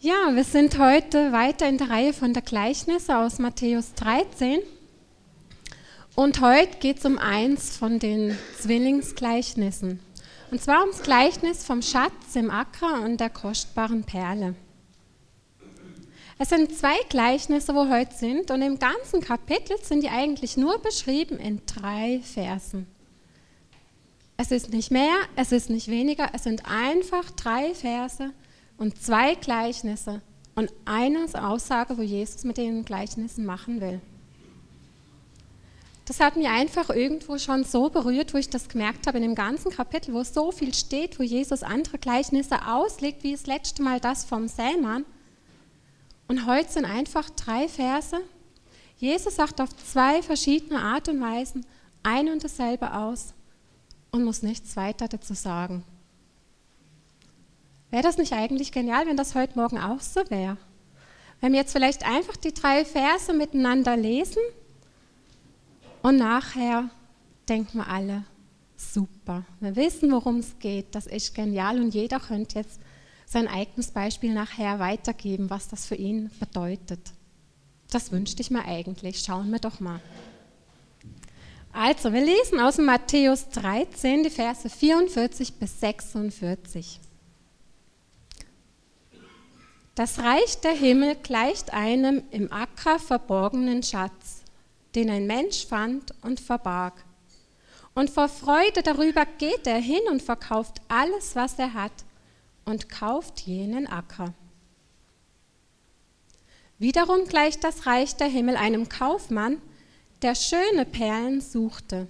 Ja, wir sind heute weiter in der Reihe von der Gleichnisse aus Matthäus 13. Und heute geht es um eins von den Zwillingsgleichnissen. Und zwar ums Gleichnis vom Schatz im Acker und der kostbaren Perle. Es sind zwei Gleichnisse, wo heute sind, und im ganzen Kapitel sind die eigentlich nur beschrieben in drei Versen. Es ist nicht mehr, es ist nicht weniger, es sind einfach drei Verse und zwei Gleichnisse und eine Aussage, wo Jesus mit den Gleichnissen machen will. Das hat mich einfach irgendwo schon so berührt, wo ich das gemerkt habe in dem ganzen Kapitel, wo so viel steht, wo Jesus andere Gleichnisse auslegt, wie das letzte Mal das vom Sämann. Und heute sind einfach drei Verse. Jesus sagt auf zwei verschiedene Art und Weisen ein und dasselbe aus und muss nichts weiter dazu sagen. Wäre das nicht eigentlich genial, wenn das heute Morgen auch so wäre? Wenn wir jetzt vielleicht einfach die drei Verse miteinander lesen und nachher denken wir alle, super, wir wissen, worum es geht, das ist genial und jeder könnte jetzt sein eigenes Beispiel nachher weitergeben, was das für ihn bedeutet. Das wünschte ich mir eigentlich, schauen wir doch mal. Also, wir lesen aus Matthäus 13 die Verse 44 bis 46. Das Reich der Himmel gleicht einem im Acker verborgenen Schatz, den ein Mensch fand und verbarg. Und vor Freude darüber geht er hin und verkauft alles, was er hat, und kauft jenen Acker. Wiederum gleicht das Reich der Himmel einem Kaufmann, der schöne Perlen suchte.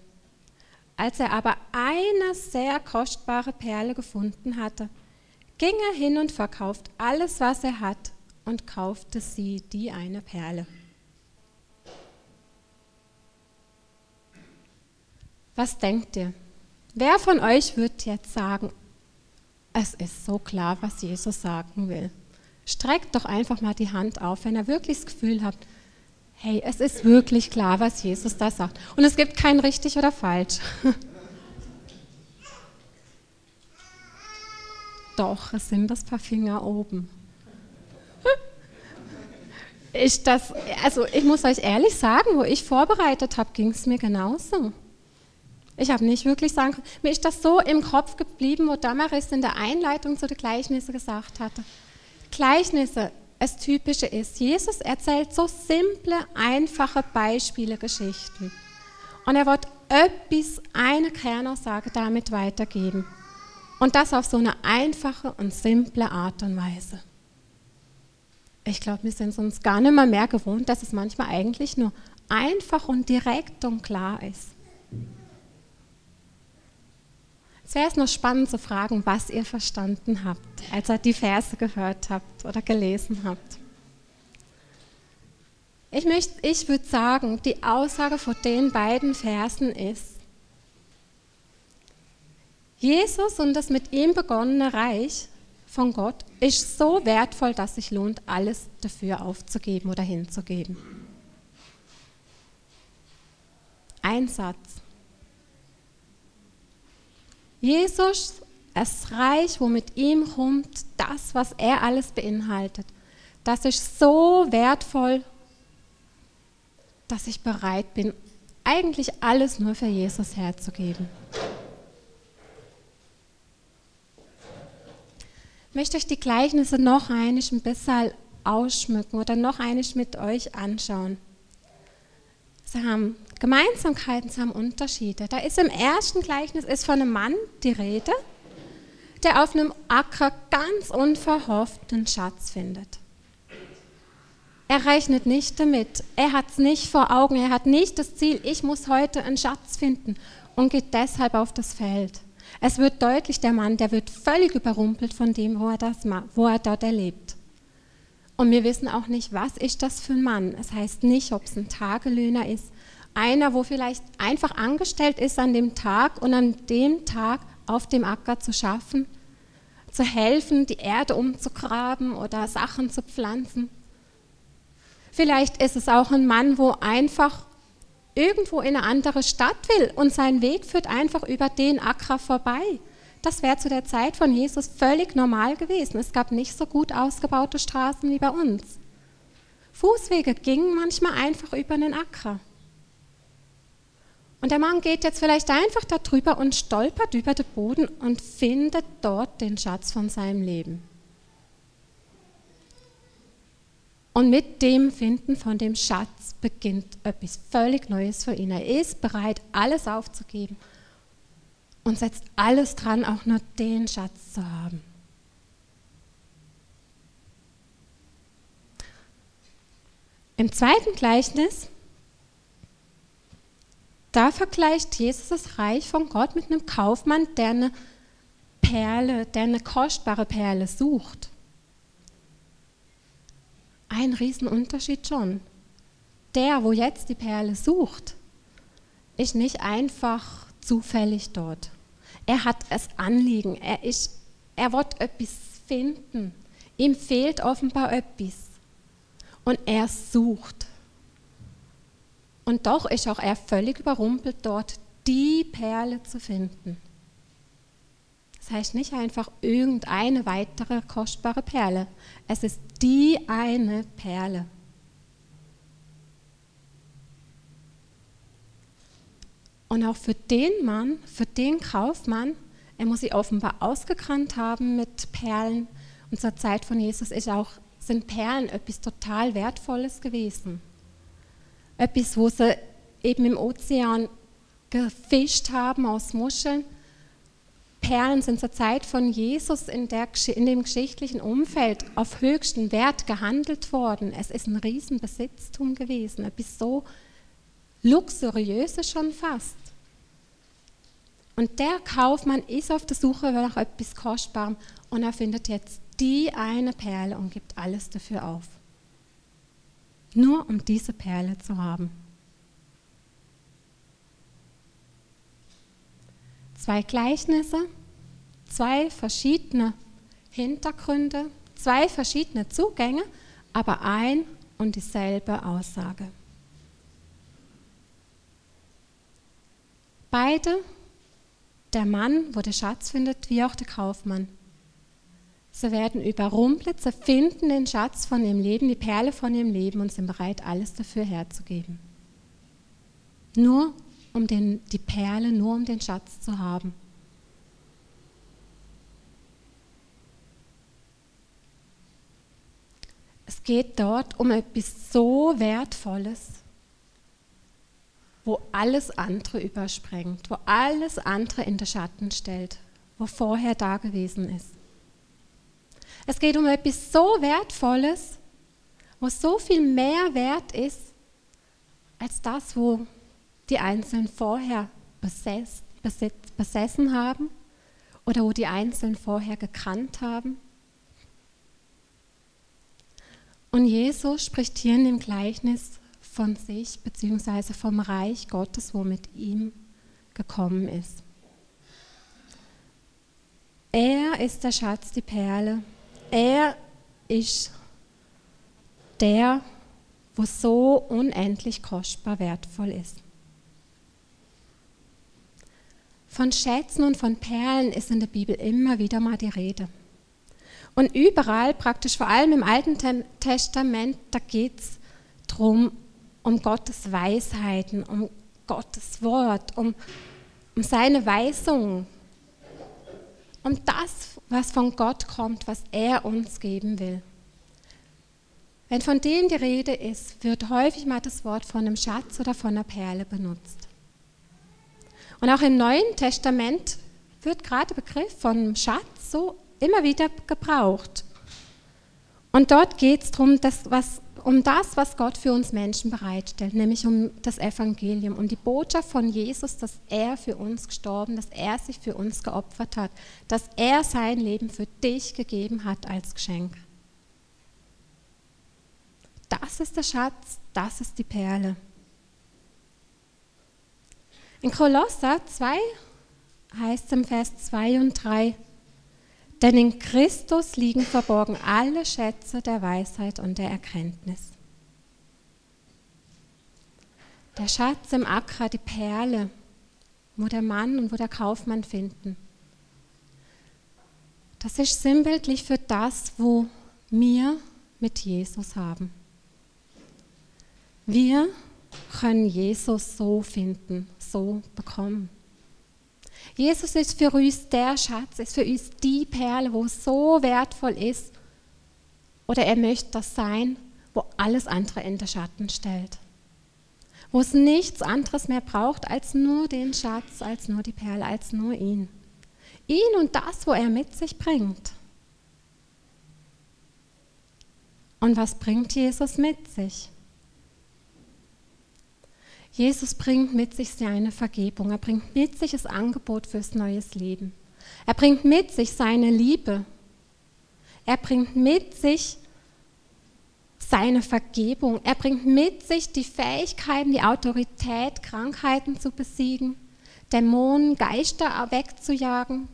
Als er aber eine sehr kostbare Perle gefunden hatte, ging er hin und verkauft alles, was er hat, und kaufte sie, die eine Perle. Was denkt ihr? Wer von euch wird jetzt sagen, es ist so klar, was Jesus sagen will? Streckt doch einfach mal die Hand auf, wenn ihr wirklich das Gefühl habt, hey, es ist wirklich klar, was Jesus da sagt. Und es gibt kein richtig oder falsch. Doch, es sind das paar Finger oben. Ich, das, also ich muss euch ehrlich sagen, wo ich vorbereitet habe, ging es mir genauso. Ich habe nicht wirklich sagen können, mir ist das so im Kopf geblieben, wo Damaris in der Einleitung zu den Gleichnissen gesagt hatte. Gleichnisse, das Typische ist, Jesus erzählt so simple, einfache Beispiele, Geschichten. Und er wird etwas, eine Kernaussage damit weitergeben. Und das auf so eine einfache und simple Art und Weise. Ich glaube, wir sind uns gar nicht mehr, mehr gewohnt, dass es manchmal eigentlich nur einfach und direkt und klar ist. Es wäre noch spannend zu fragen, was ihr verstanden habt, als ihr die Verse gehört habt oder gelesen habt. Ich, ich würde sagen, die Aussage von den beiden Versen ist, Jesus und das mit ihm begonnene Reich von Gott ist so wertvoll, dass sich lohnt, alles dafür aufzugeben oder hinzugeben. Ein Satz. Jesus, das Reich, wo mit ihm kommt, das, was er alles beinhaltet, das ist so wertvoll, dass ich bereit bin, eigentlich alles nur für Jesus herzugeben. Möchte euch die Gleichnisse noch einiges ein bisschen ausschmücken oder noch einiges mit euch anschauen. Sie haben Gemeinsamkeiten, sie haben Unterschiede. Da ist im ersten Gleichnis ist von einem Mann die Rede, der auf einem Acker ganz unverhofft einen Schatz findet. Er rechnet nicht damit, er hat es nicht vor Augen, er hat nicht das Ziel, ich muss heute einen Schatz finden und geht deshalb auf das Feld. Es wird deutlich, der Mann, der wird völlig überrumpelt von dem, wo er, das, wo er dort erlebt. Und wir wissen auch nicht, was ist das für ein Mann. Es heißt nicht, ob es ein Tagelöhner ist, einer, wo vielleicht einfach angestellt ist an dem Tag und an dem Tag auf dem Acker zu schaffen, zu helfen, die Erde umzugraben oder Sachen zu pflanzen. Vielleicht ist es auch ein Mann, wo einfach irgendwo in eine andere Stadt will und sein Weg führt einfach über den Acker vorbei. das wäre zu der Zeit von Jesus völlig normal gewesen. Es gab nicht so gut ausgebaute Straßen wie bei uns. Fußwege gingen manchmal einfach über einen Acker. Und der Mann geht jetzt vielleicht einfach darüber und stolpert über den Boden und findet dort den Schatz von seinem Leben. Und mit dem Finden von dem Schatz beginnt etwas völlig Neues für ihn. Er ist bereit, alles aufzugeben und setzt alles dran, auch nur den Schatz zu haben. Im zweiten Gleichnis, da vergleicht Jesus das Reich von Gott mit einem Kaufmann, der eine Perle, der eine kostbare Perle sucht. Ein Riesenunterschied schon. Der, wo jetzt die Perle sucht, ist nicht einfach zufällig dort. Er hat es Anliegen, er, ist, er wird etwas finden. Ihm fehlt offenbar etwas und er sucht. Und doch ist auch er völlig überrumpelt dort, die Perle zu finden. Das heißt nicht einfach irgendeine weitere kostbare Perle. Es ist die eine Perle. Und auch für den Mann, für den Kaufmann, er muss sie offenbar ausgekannt haben mit Perlen. Und zur Zeit von Jesus ist auch sind Perlen etwas total Wertvolles gewesen. Etwas, wo sie eben im Ozean gefischt haben aus Muscheln. Perlen sind zur Zeit von Jesus in, der, in dem geschichtlichen Umfeld auf höchsten Wert gehandelt worden. Es ist ein Riesenbesitztum gewesen, etwas so luxuriöses schon fast. Und der Kaufmann ist auf der Suche nach etwas Kostbarem und er findet jetzt die eine Perle und gibt alles dafür auf. Nur um diese Perle zu haben. Zwei Gleichnisse, zwei verschiedene Hintergründe, zwei verschiedene Zugänge, aber ein und dieselbe Aussage. Beide, der Mann, wo der Schatz findet, wie auch der Kaufmann, Sie werden überrumpelt, sie finden den Schatz von ihrem Leben, die Perle von ihrem Leben und sind bereit, alles dafür herzugeben. Nur um den, die Perle, nur um den Schatz zu haben. Es geht dort um etwas so Wertvolles, wo alles andere übersprengt, wo alles andere in den Schatten stellt, wo vorher da gewesen ist. Es geht um etwas so Wertvolles, was so viel mehr wert ist, als das, wo die Einzelnen vorher besessen, besessen haben oder wo die Einzelnen vorher gekannt haben. Und Jesus spricht hier in dem Gleichnis von sich bzw. vom Reich Gottes, wo mit ihm gekommen ist. Er ist der Schatz, die Perle, er ist der, wo so unendlich kostbar wertvoll ist. Von Schätzen und von Perlen ist in der Bibel immer wieder mal die Rede. Und überall, praktisch vor allem im Alten Testament, da geht es darum, um Gottes Weisheiten, um Gottes Wort, um, um seine Weisungen, um das, was von Gott kommt, was er uns geben will. Wenn von dem die Rede ist, wird häufig mal das Wort von einem Schatz oder von einer Perle benutzt. Und auch im Neuen Testament wird gerade der Begriff von Schatz so immer wieder gebraucht. Und dort geht es darum, um das, was Gott für uns Menschen bereitstellt, nämlich um das Evangelium, um die Botschaft von Jesus, dass er für uns gestorben, dass er sich für uns geopfert hat, dass er sein Leben für dich gegeben hat als Geschenk. Das ist der Schatz, das ist die Perle. In Kolosser 2 heißt es im Vers 2 und 3, denn in Christus liegen verborgen alle Schätze der Weisheit und der Erkenntnis. Der Schatz im Acker, die Perle, wo der Mann und wo der Kaufmann finden. Das ist sinnbildlich für das, wo wir mit Jesus haben. Wir können Jesus so finden, so bekommen. Jesus ist für uns der Schatz, ist für uns die Perle, wo so wertvoll ist. Oder er möchte das sein, wo alles andere in den Schatten stellt. Wo es nichts anderes mehr braucht als nur den Schatz, als nur die Perle, als nur ihn. Ihn und das, wo er mit sich bringt. Und was bringt Jesus mit sich? Jesus bringt mit sich seine Vergebung. Er bringt mit sich das Angebot fürs neues Leben. Er bringt mit sich seine Liebe. Er bringt mit sich seine Vergebung. Er bringt mit sich die Fähigkeiten, die Autorität, Krankheiten zu besiegen, Dämonen, Geister wegzujagen,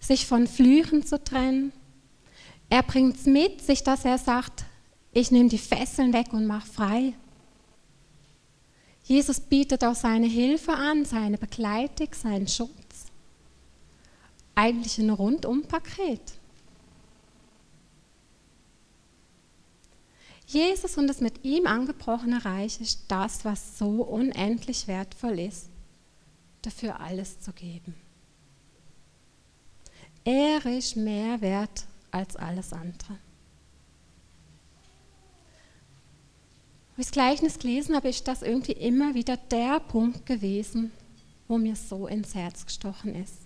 sich von Flüchen zu trennen. Er bringt es mit sich, dass er sagt, ich nehme die Fesseln weg und mache frei. Jesus bietet auch seine Hilfe an, seine Begleitung, seinen Schutz. Eigentlich ein Rundumpaket. Jesus und das mit ihm angebrochene Reich ist das, was so unendlich wertvoll ist, dafür alles zu geben. Er ist mehr wert als alles andere. Als ich das Gleichnis gelesen habe, ist das irgendwie immer wieder der Punkt gewesen, wo mir so ins Herz gestochen ist.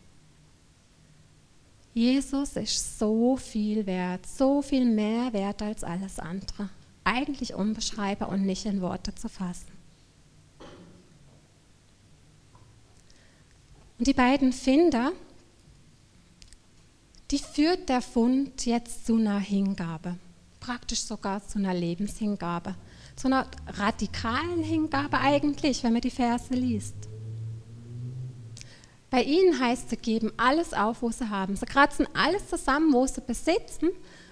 Jesus ist so viel wert, so viel mehr wert als alles andere eigentlich unbeschreibbar und nicht in Worte zu fassen. Und die beiden Finder, die führt der Fund jetzt zu einer Hingabe, praktisch sogar zu einer Lebenshingabe, zu einer radikalen Hingabe eigentlich, wenn man die Verse liest. Bei ihnen heißt sie geben alles auf, was sie haben. Sie kratzen alles zusammen, was sie besitzen,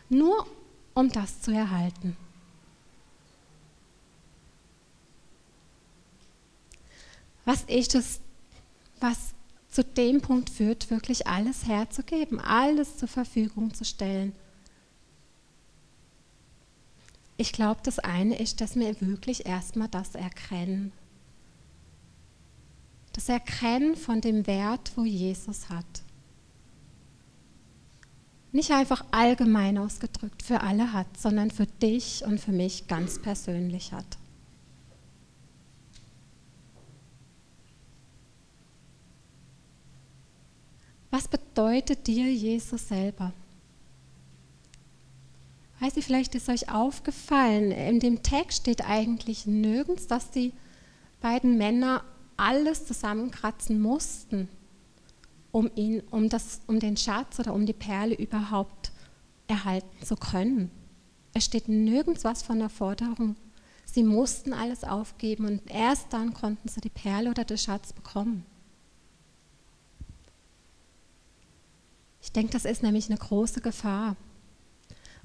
nur um das zu erhalten. Was ist es, was zu dem Punkt führt, wirklich alles herzugeben, alles zur Verfügung zu stellen? Ich glaube, das eine ist, dass wir wirklich erstmal das erkennen. Das Erkennen von dem Wert, wo Jesus hat. Nicht einfach allgemein ausgedrückt für alle hat, sondern für dich und für mich ganz persönlich hat. Was bedeutet dir Jesus selber? Weiß ich, vielleicht ist euch aufgefallen, in dem Text steht eigentlich nirgends, dass die beiden Männer alles zusammenkratzen mussten, um, ihn, um, das, um den Schatz oder um die Perle überhaupt erhalten zu können. Es steht nirgends was von der Forderung. Sie mussten alles aufgeben und erst dann konnten sie die Perle oder den Schatz bekommen. Ich denke, das ist nämlich eine große Gefahr,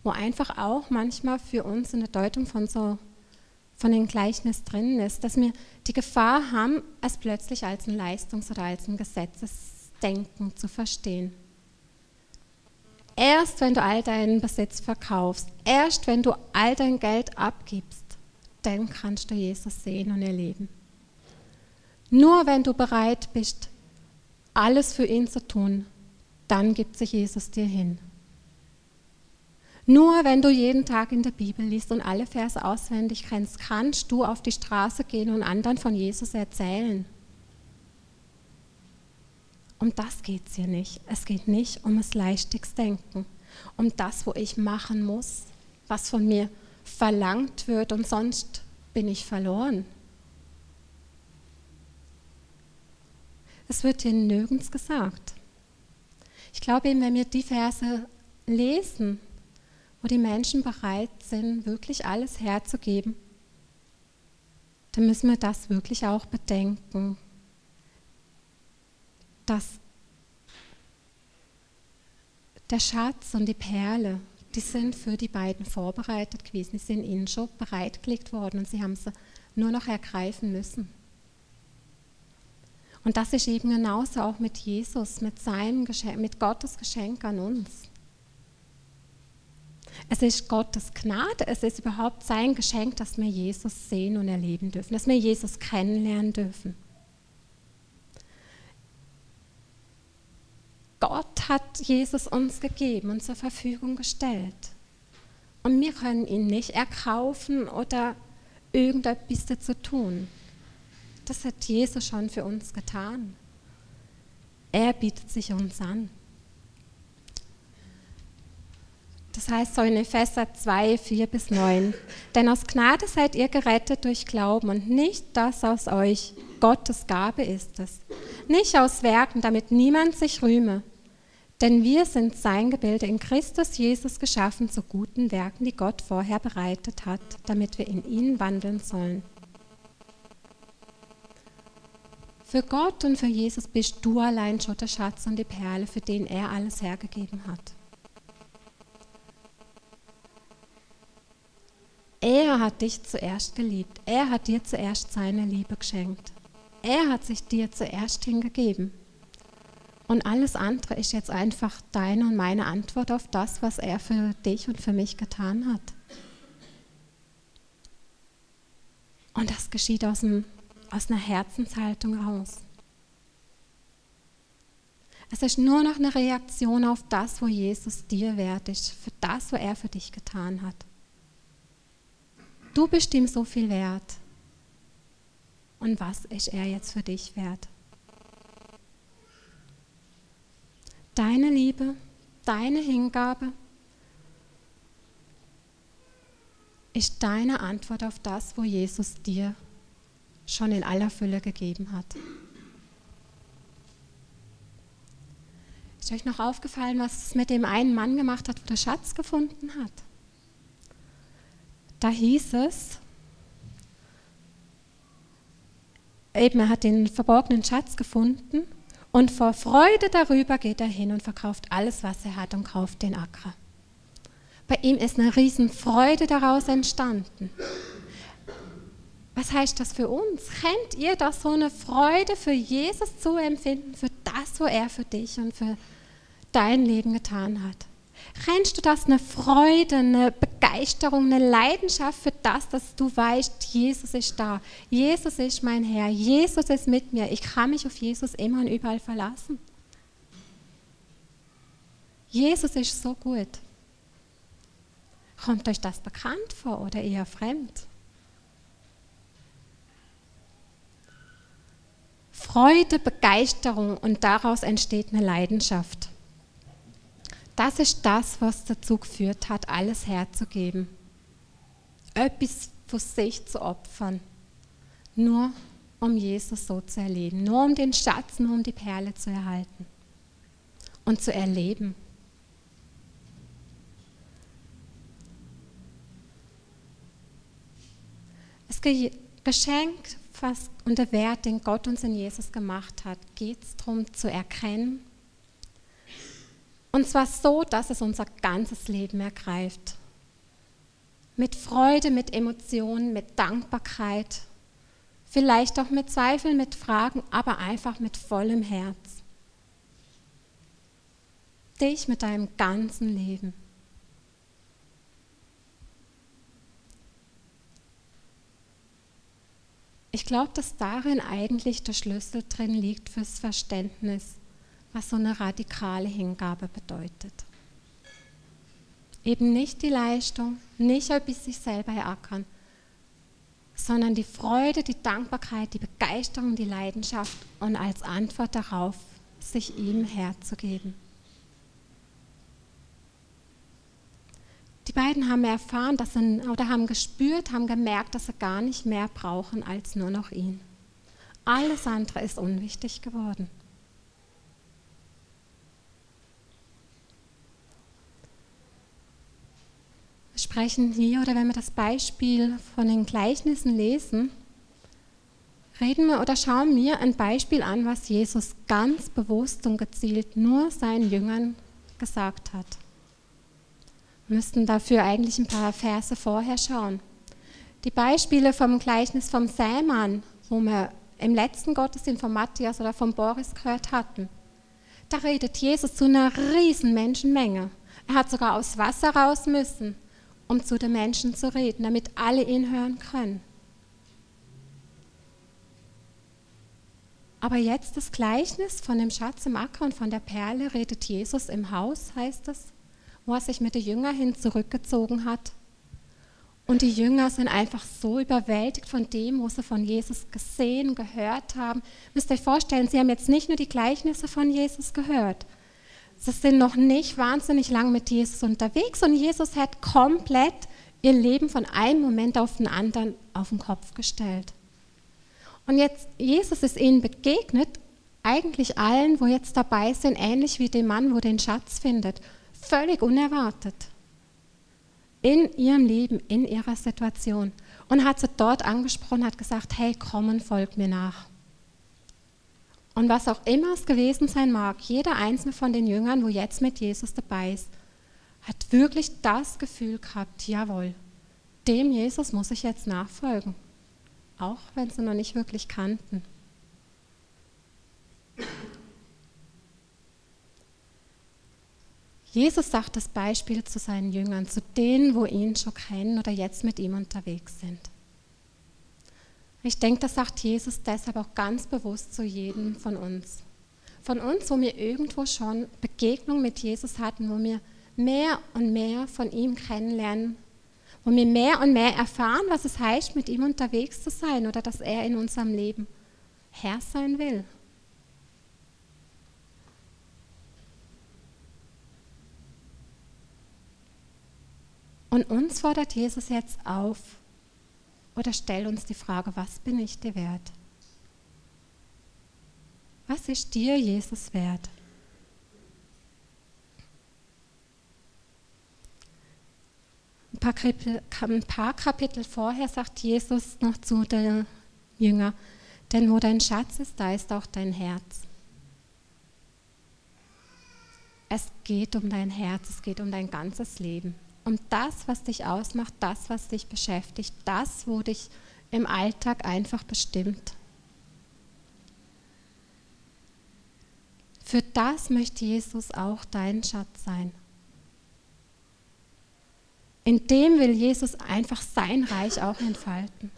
wo einfach auch manchmal für uns in der Deutung von so von den Gleichnis drin ist, dass wir die Gefahr haben, es plötzlich als ein Leistungs- oder als ein Gesetzesdenken zu verstehen. Erst wenn du all deinen Besitz verkaufst, erst wenn du all dein Geld abgibst, dann kannst du Jesus sehen und erleben. Nur wenn du bereit bist, alles für ihn zu tun, dann gibt sich Jesus dir hin. Nur wenn du jeden Tag in der Bibel liest und alle Verse auswendig kennst, kannst du auf die Straße gehen und anderen von Jesus erzählen. Um das geht es hier nicht. Es geht nicht um das Leichtigstenken, um das, wo ich machen muss, was von mir verlangt wird und sonst bin ich verloren. Es wird hier nirgends gesagt. Ich glaube eben, wenn wir die Verse lesen, wo die Menschen bereit sind, wirklich alles herzugeben, dann müssen wir das wirklich auch bedenken, dass der Schatz und die Perle, die sind für die beiden vorbereitet gewesen, die sind ihnen schon bereitgelegt worden und sie haben sie nur noch ergreifen müssen. Und das ist eben genauso auch mit Jesus, mit seinem Geschenk, mit Gottes Geschenk an uns. Es ist Gottes Gnade, es ist überhaupt sein Geschenk, dass wir Jesus sehen und erleben dürfen, dass wir Jesus kennenlernen dürfen. Gott hat Jesus uns gegeben und zur Verfügung gestellt. Und wir können ihn nicht erkaufen oder irgendetwas dazu tun. Das hat Jesus schon für uns getan. Er bietet sich uns an. Das heißt so in Epheser 2, 4 bis 9. Denn aus Gnade seid ihr gerettet durch Glauben und nicht das aus euch. Gottes Gabe ist es. Nicht aus Werken, damit niemand sich rühme. Denn wir sind sein Gebilde in Christus Jesus geschaffen zu guten Werken, die Gott vorher bereitet hat, damit wir in ihnen wandeln sollen. Für Gott und für Jesus bist du allein schon der Schatz und die Perle, für den er alles hergegeben hat. Er hat dich zuerst geliebt. Er hat dir zuerst seine Liebe geschenkt. Er hat sich dir zuerst hingegeben. Und alles andere ist jetzt einfach deine und meine Antwort auf das, was er für dich und für mich getan hat. Und das geschieht aus, dem, aus einer Herzenshaltung raus. Es ist nur noch eine Reaktion auf das, wo Jesus dir wert ist, für das, was er für dich getan hat. Du bist ihm so viel wert. Und was ist er jetzt für dich wert? Deine Liebe, deine Hingabe ist deine Antwort auf das, wo Jesus dir schon in aller Fülle gegeben hat. Ist euch noch aufgefallen, was es mit dem einen Mann gemacht hat, wo der Schatz gefunden hat? Da hieß es, eben er hat den verborgenen Schatz gefunden und vor Freude darüber geht er hin und verkauft alles, was er hat und kauft den Acker. Bei ihm ist eine Riesenfreude daraus entstanden. Was heißt das für uns? Kennt ihr das so eine Freude für Jesus zu empfinden, für das, was er für dich und für dein Leben getan hat? Kennst du das, eine Freude, eine Begeisterung, eine Leidenschaft für das, dass du weißt, Jesus ist da, Jesus ist mein Herr, Jesus ist mit mir, ich kann mich auf Jesus immer und überall verlassen. Jesus ist so gut. Kommt euch das bekannt vor oder eher fremd? Freude, Begeisterung und daraus entsteht eine Leidenschaft. Das ist das, was dazu geführt hat, alles herzugeben. Etwas für sich zu opfern. Nur um Jesus so zu erleben. Nur um den Schatz, nur um die Perle zu erhalten. Und zu erleben. Das Geschenk und der Wert, den Gott uns in Jesus gemacht hat, geht es darum zu erkennen, und zwar so, dass es unser ganzes Leben ergreift. Mit Freude, mit Emotionen, mit Dankbarkeit, vielleicht auch mit Zweifeln, mit Fragen, aber einfach mit vollem Herz. Dich mit deinem ganzen Leben. Ich glaube, dass darin eigentlich der Schlüssel drin liegt fürs Verständnis was so eine radikale Hingabe bedeutet. Eben nicht die Leistung, nicht etwas sich selber erackern, sondern die Freude, die Dankbarkeit, die Begeisterung, die Leidenschaft und als Antwort darauf sich ihm herzugeben. Die beiden haben erfahren, dass sie, oder haben gespürt, haben gemerkt, dass sie gar nicht mehr brauchen als nur noch ihn. Alles andere ist unwichtig geworden. Sprechen hier oder wenn wir das Beispiel von den Gleichnissen lesen, reden wir oder schauen wir ein Beispiel an, was Jesus ganz bewusst und gezielt nur seinen Jüngern gesagt hat. Wir müssten dafür eigentlich ein paar Verse vorher schauen. Die Beispiele vom Gleichnis vom Sämann, wo wir im letzten Gottesdienst von Matthias oder von Boris gehört hatten, da redet Jesus zu einer riesen Menschenmenge Er hat sogar aus Wasser raus müssen, um zu den Menschen zu reden, damit alle ihn hören können. Aber jetzt das Gleichnis von dem Schatz im Acker und von der Perle redet Jesus im Haus, heißt es, wo er sich mit den Jüngern hin zurückgezogen hat. Und die Jünger sind einfach so überwältigt von dem, was sie von Jesus gesehen, gehört haben. Müsst ihr euch vorstellen, sie haben jetzt nicht nur die Gleichnisse von Jesus gehört. Sie sind noch nicht wahnsinnig lang mit Jesus unterwegs und Jesus hat komplett ihr Leben von einem Moment auf den anderen auf den Kopf gestellt. Und jetzt, Jesus ist ihnen begegnet, eigentlich allen, wo jetzt dabei sind, ähnlich wie dem Mann, wo den Schatz findet. Völlig unerwartet. In ihrem Leben, in ihrer Situation. Und hat sie dort angesprochen, hat gesagt, hey, komm und folg mir nach. Und was auch immer es gewesen sein mag, jeder einzelne von den Jüngern, wo jetzt mit Jesus dabei ist, hat wirklich das Gefühl gehabt, jawohl, dem Jesus muss ich jetzt nachfolgen auch wenn sie noch nicht wirklich kannten. Jesus sagt das Beispiel zu seinen Jüngern, zu denen, wo ihn schon kennen oder jetzt mit ihm unterwegs sind. Ich denke, das sagt Jesus deshalb auch ganz bewusst zu jedem von uns. Von uns, wo wir irgendwo schon Begegnung mit Jesus hatten, wo wir mehr und mehr von ihm kennenlernen und wir mehr und mehr erfahren, was es heißt, mit ihm unterwegs zu sein oder dass er in unserem Leben Herr sein will. Und uns fordert Jesus jetzt auf oder stellt uns die Frage, was bin ich dir wert? Was ist dir Jesus wert? Ein paar, Kapitel, ein paar Kapitel vorher sagt Jesus noch zu den Jüngern, denn wo dein Schatz ist, da ist auch dein Herz. Es geht um dein Herz, es geht um dein ganzes Leben. Um das, was dich ausmacht, das, was dich beschäftigt, das, wo dich im Alltag einfach bestimmt. Für das möchte Jesus auch dein Schatz sein. In dem will Jesus einfach sein Reich auch entfalten.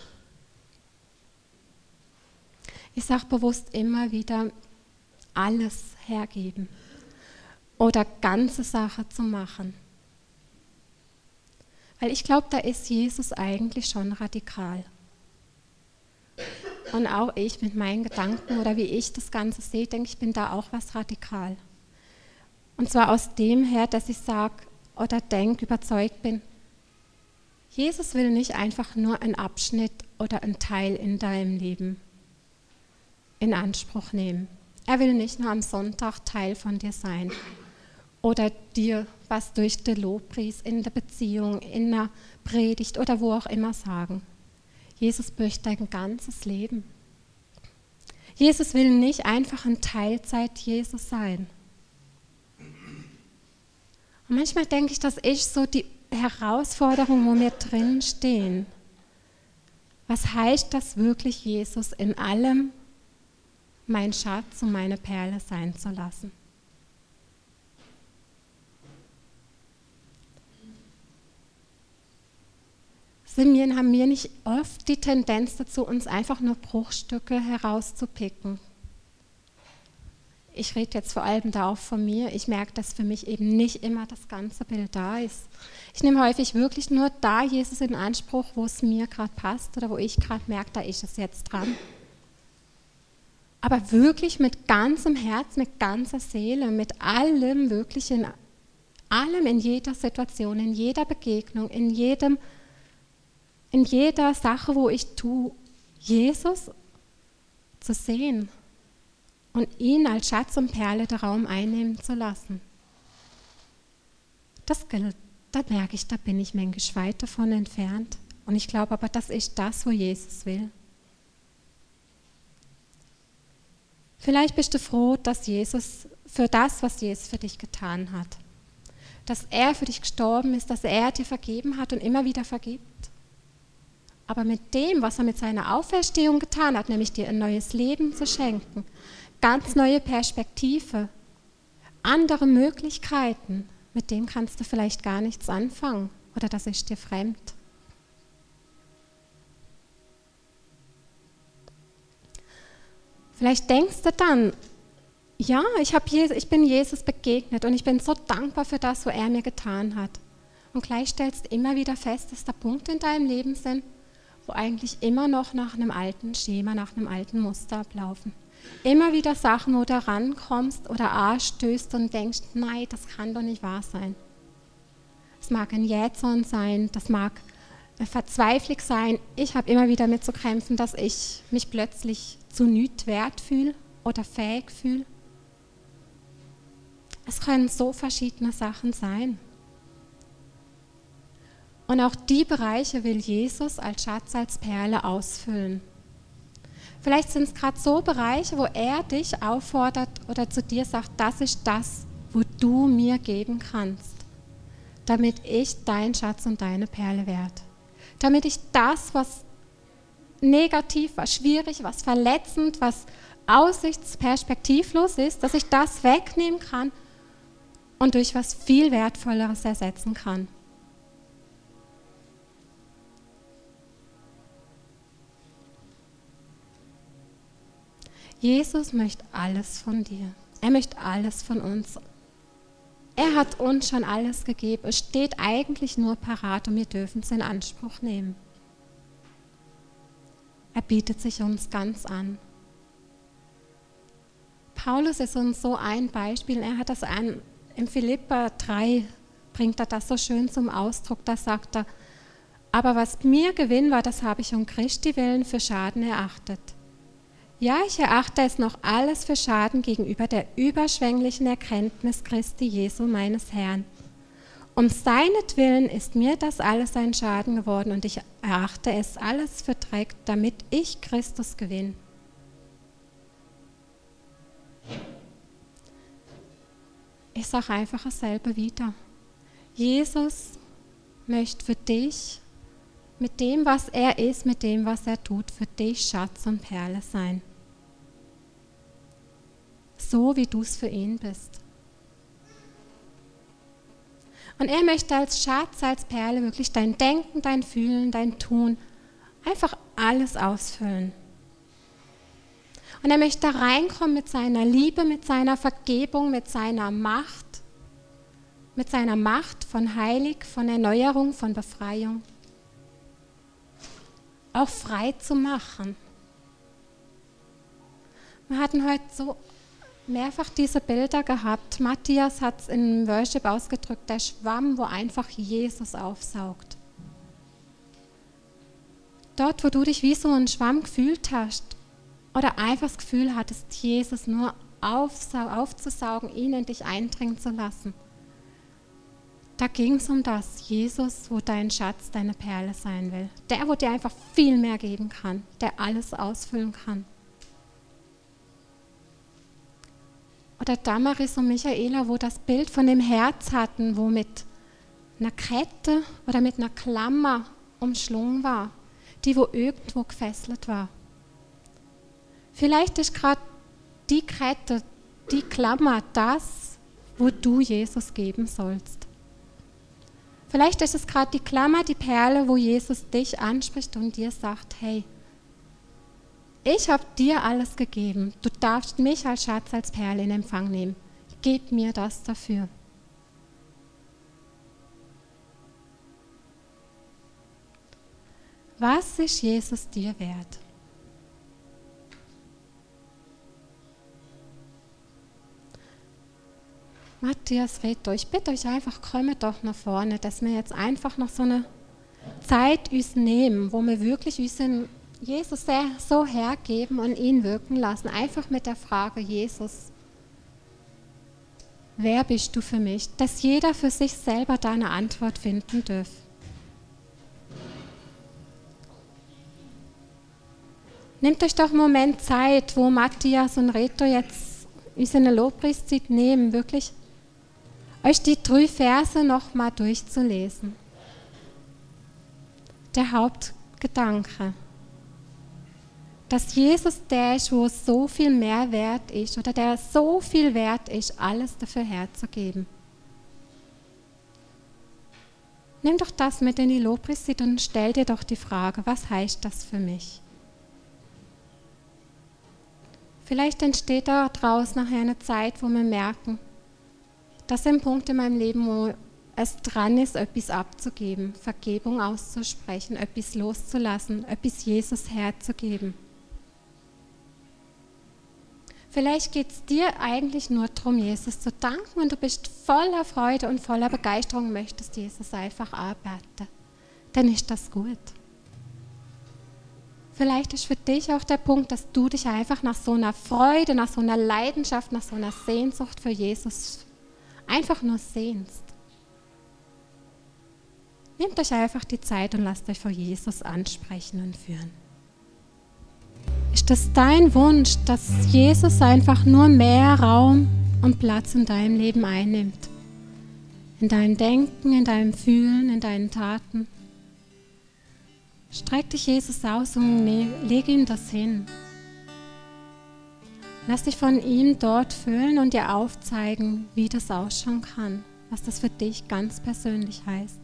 Ich sage bewusst immer wieder, alles hergeben oder ganze Sache zu machen. Weil ich glaube, da ist Jesus eigentlich schon radikal. Und auch ich mit meinen Gedanken oder wie ich das Ganze sehe, denke ich, bin da auch was radikal. Und zwar aus dem her, dass ich sage oder denke, überzeugt bin, Jesus will nicht einfach nur einen Abschnitt oder einen Teil in deinem Leben in Anspruch nehmen. Er will nicht nur am Sonntag Teil von dir sein oder dir was durch den Lobpreis in der Beziehung, in der Predigt oder wo auch immer sagen. Jesus möchte dein ganzes Leben. Jesus will nicht einfach ein Teilzeit Jesus sein. Und manchmal denke ich, dass ich so die Herausforderung, wo wir drin stehen. Was heißt das wirklich, Jesus in allem mein Schatz und meine Perle sein zu lassen? Sind wir, haben wir nicht oft die Tendenz dazu, uns einfach nur Bruchstücke herauszupicken? ich rede jetzt vor allem da auch von mir, ich merke, dass für mich eben nicht immer das ganze Bild da ist. Ich nehme häufig wirklich nur da Jesus in Anspruch, wo es mir gerade passt oder wo ich gerade merke, da ist es jetzt dran. Aber wirklich mit ganzem Herz, mit ganzer Seele, mit allem, wirklich in allem, in jeder Situation, in jeder Begegnung, in jedem, in jeder Sache, wo ich tue, Jesus zu sehen und ihn als Schatz und Perle der Raum einnehmen zu lassen. Das gilt, da merke ich, da bin ich manchmal weit davon entfernt. Und ich glaube aber, das ist das, wo Jesus will. Vielleicht bist du froh, dass Jesus für das, was Jesus für dich getan hat, dass er für dich gestorben ist, dass er dir vergeben hat und immer wieder vergibt. Aber mit dem, was er mit seiner Auferstehung getan hat, nämlich dir ein neues Leben zu schenken, ganz neue Perspektive, andere Möglichkeiten, mit dem kannst du vielleicht gar nichts anfangen oder das ist dir fremd. Vielleicht denkst du dann, ja, ich, Jesus, ich bin Jesus begegnet und ich bin so dankbar für das, was er mir getan hat. Und gleich stellst du immer wieder fest, dass da Punkte in deinem Leben sind, wo eigentlich immer noch nach einem alten Schema, nach einem alten Muster ablaufen. Immer wieder Sachen, wo du rankommst oder anstößt und denkst, nein, das kann doch nicht wahr sein. Es mag ein Jähzorn sein, das mag eine Verzweiflung sein. Ich habe immer wieder mit zu kämpfen, dass ich mich plötzlich zu nichts wert fühle oder fähig fühle. Es können so verschiedene Sachen sein. Und auch die Bereiche will Jesus als Schatz, als Perle ausfüllen. Vielleicht sind es gerade so Bereiche, wo er dich auffordert oder zu dir sagt, das ist das, wo du mir geben kannst, damit ich dein Schatz und deine Perle werde. Damit ich das, was negativ, was schwierig, was verletzend, was aussichtsperspektivlos ist, dass ich das wegnehmen kann und durch was viel Wertvolleres ersetzen kann. Jesus möchte alles von dir. Er möchte alles von uns. Er hat uns schon alles gegeben. Es steht eigentlich nur parat und wir dürfen es in Anspruch nehmen. Er bietet sich uns ganz an. Paulus ist uns so ein Beispiel. Er hat das an, im Philippa 3 bringt er das so schön zum Ausdruck. Da sagt er, aber was mir Gewinn war, das habe ich um Christi willen für Schaden erachtet. Ja, ich erachte es noch alles für Schaden gegenüber der überschwänglichen Erkenntnis Christi Jesu meines Herrn. Um seinetwillen ist mir das alles ein Schaden geworden und ich erachte es alles für Dreck, damit ich Christus gewinne. Ich sage einfach dasselbe wieder. Jesus möchte für dich mit dem, was er ist, mit dem, was er tut, für dich Schatz und Perle sein so wie du es für ihn bist. Und er möchte als Schatz, als Perle wirklich dein Denken, dein Fühlen, dein Tun, einfach alles ausfüllen. Und er möchte da reinkommen mit seiner Liebe, mit seiner Vergebung, mit seiner Macht, mit seiner Macht von Heilig, von Erneuerung, von Befreiung. Auch frei zu machen. Wir hatten heute so mehrfach diese Bilder gehabt. Matthias hat es im Worship ausgedrückt, der Schwamm, wo einfach Jesus aufsaugt. Dort, wo du dich wie so ein Schwamm gefühlt hast oder einfach das Gefühl hattest, Jesus nur aufzusaugen, ihn in dich eindringen zu lassen. Da ging es um das, Jesus, wo dein Schatz, deine Perle sein will. Der, wo dir einfach viel mehr geben kann, der alles ausfüllen kann. Oder Damaris und Michaela, wo das Bild von dem Herz hatten, wo mit einer Kette oder mit einer Klammer umschlungen war, die wo irgendwo gefesselt war. Vielleicht ist gerade die Kette, die Klammer das, wo du Jesus geben sollst. Vielleicht ist es gerade die Klammer, die Perle, wo Jesus dich anspricht und dir sagt, hey, ich habe dir alles gegeben. Du darfst mich als Schatz, als Perle in Empfang nehmen. Gib mir das dafür. Was ist Jesus dir wert? Matthias Reto, ich bitte euch einfach, kommt doch nach vorne, dass wir jetzt einfach noch so eine Zeit uns nehmen, wo wir wirklich unseren Jesus so hergeben und ihn wirken lassen. Einfach mit der Frage, Jesus, wer bist du für mich? Dass jeder für sich selber deine Antwort finden darf. Nehmt euch doch einen Moment Zeit, wo Matthias und Reto jetzt eine Lobpreiszeit nehmen, wirklich euch die drei Verse nochmal durchzulesen. Der Hauptgedanke dass Jesus der ist, wo so viel mehr wert ist oder der so viel wert ist, alles dafür herzugeben. Nimm doch das mit in die Lobpreiszeit und stell dir doch die Frage, was heißt das für mich? Vielleicht entsteht daraus nachher eine Zeit, wo wir merken, das sind Punkte in meinem Leben, wo es dran ist, etwas abzugeben, Vergebung auszusprechen, etwas loszulassen, etwas Jesus herzugeben. Vielleicht geht es dir eigentlich nur darum, Jesus zu danken und du bist voller Freude und voller Begeisterung möchtest Jesus einfach arbeiten. Dann ist das gut. Vielleicht ist für dich auch der Punkt, dass du dich einfach nach so einer Freude, nach so einer Leidenschaft, nach so einer Sehnsucht für Jesus einfach nur sehnst. Nehmt euch einfach die Zeit und lasst euch vor Jesus ansprechen und führen. Ist das dein Wunsch, dass Jesus einfach nur mehr Raum und Platz in deinem Leben einnimmt? In deinem Denken, in deinem Fühlen, in deinen Taten? Streck dich Jesus aus und leg ihm das hin. Lass dich von ihm dort füllen und dir aufzeigen, wie das ausschauen kann, was das für dich ganz persönlich heißt.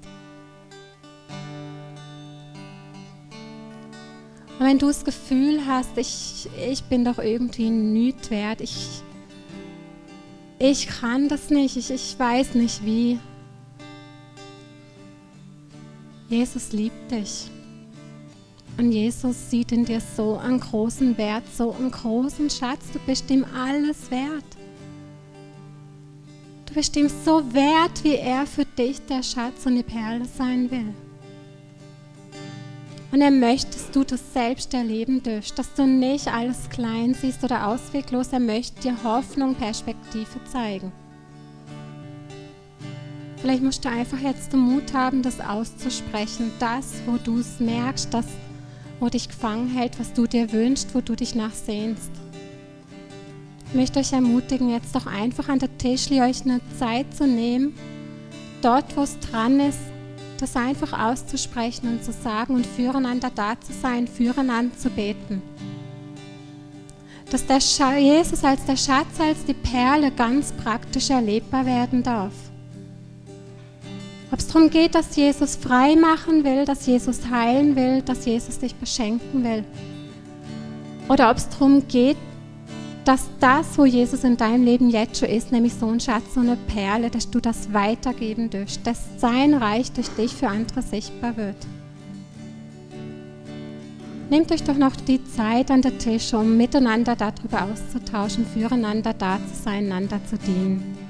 Und wenn du das Gefühl hast, ich, ich bin doch irgendwie nichts wert, ich, ich kann das nicht, ich, ich weiß nicht wie. Jesus liebt dich. Und Jesus sieht in dir so einen großen Wert, so einen großen Schatz. Du bist ihm alles wert. Du bist ihm so wert, wie er für dich der Schatz und die Perle sein will. Und er möchte, dass du das selbst erleben dürft, dass du nicht alles klein siehst oder ausweglos. Er möchte dir Hoffnung, Perspektive zeigen. Vielleicht musst du einfach jetzt den Mut haben, das auszusprechen. Das, wo du es merkst, das, wo dich gefangen hält, was du dir wünschst, wo du dich nachsehnst. Ich möchte euch ermutigen, jetzt doch einfach an der Tischli euch eine Zeit zu nehmen, dort, wo es dran ist, das einfach auszusprechen und zu sagen und füreinander da zu sein, füreinander zu beten. Dass der Jesus als der Schatz, als die Perle ganz praktisch erlebbar werden darf. Ob es darum geht, dass Jesus frei machen will, dass Jesus heilen will, dass Jesus dich beschenken will. Oder ob es darum geht, dass das, wo Jesus in deinem Leben jetzt schon ist, nämlich so ein Schatz, so eine Perle, dass du das weitergeben dürft, dass sein Reich durch dich für andere sichtbar wird. Nehmt euch doch noch die Zeit an der Tisch, um miteinander darüber auszutauschen, füreinander da zu sein, einander zu dienen.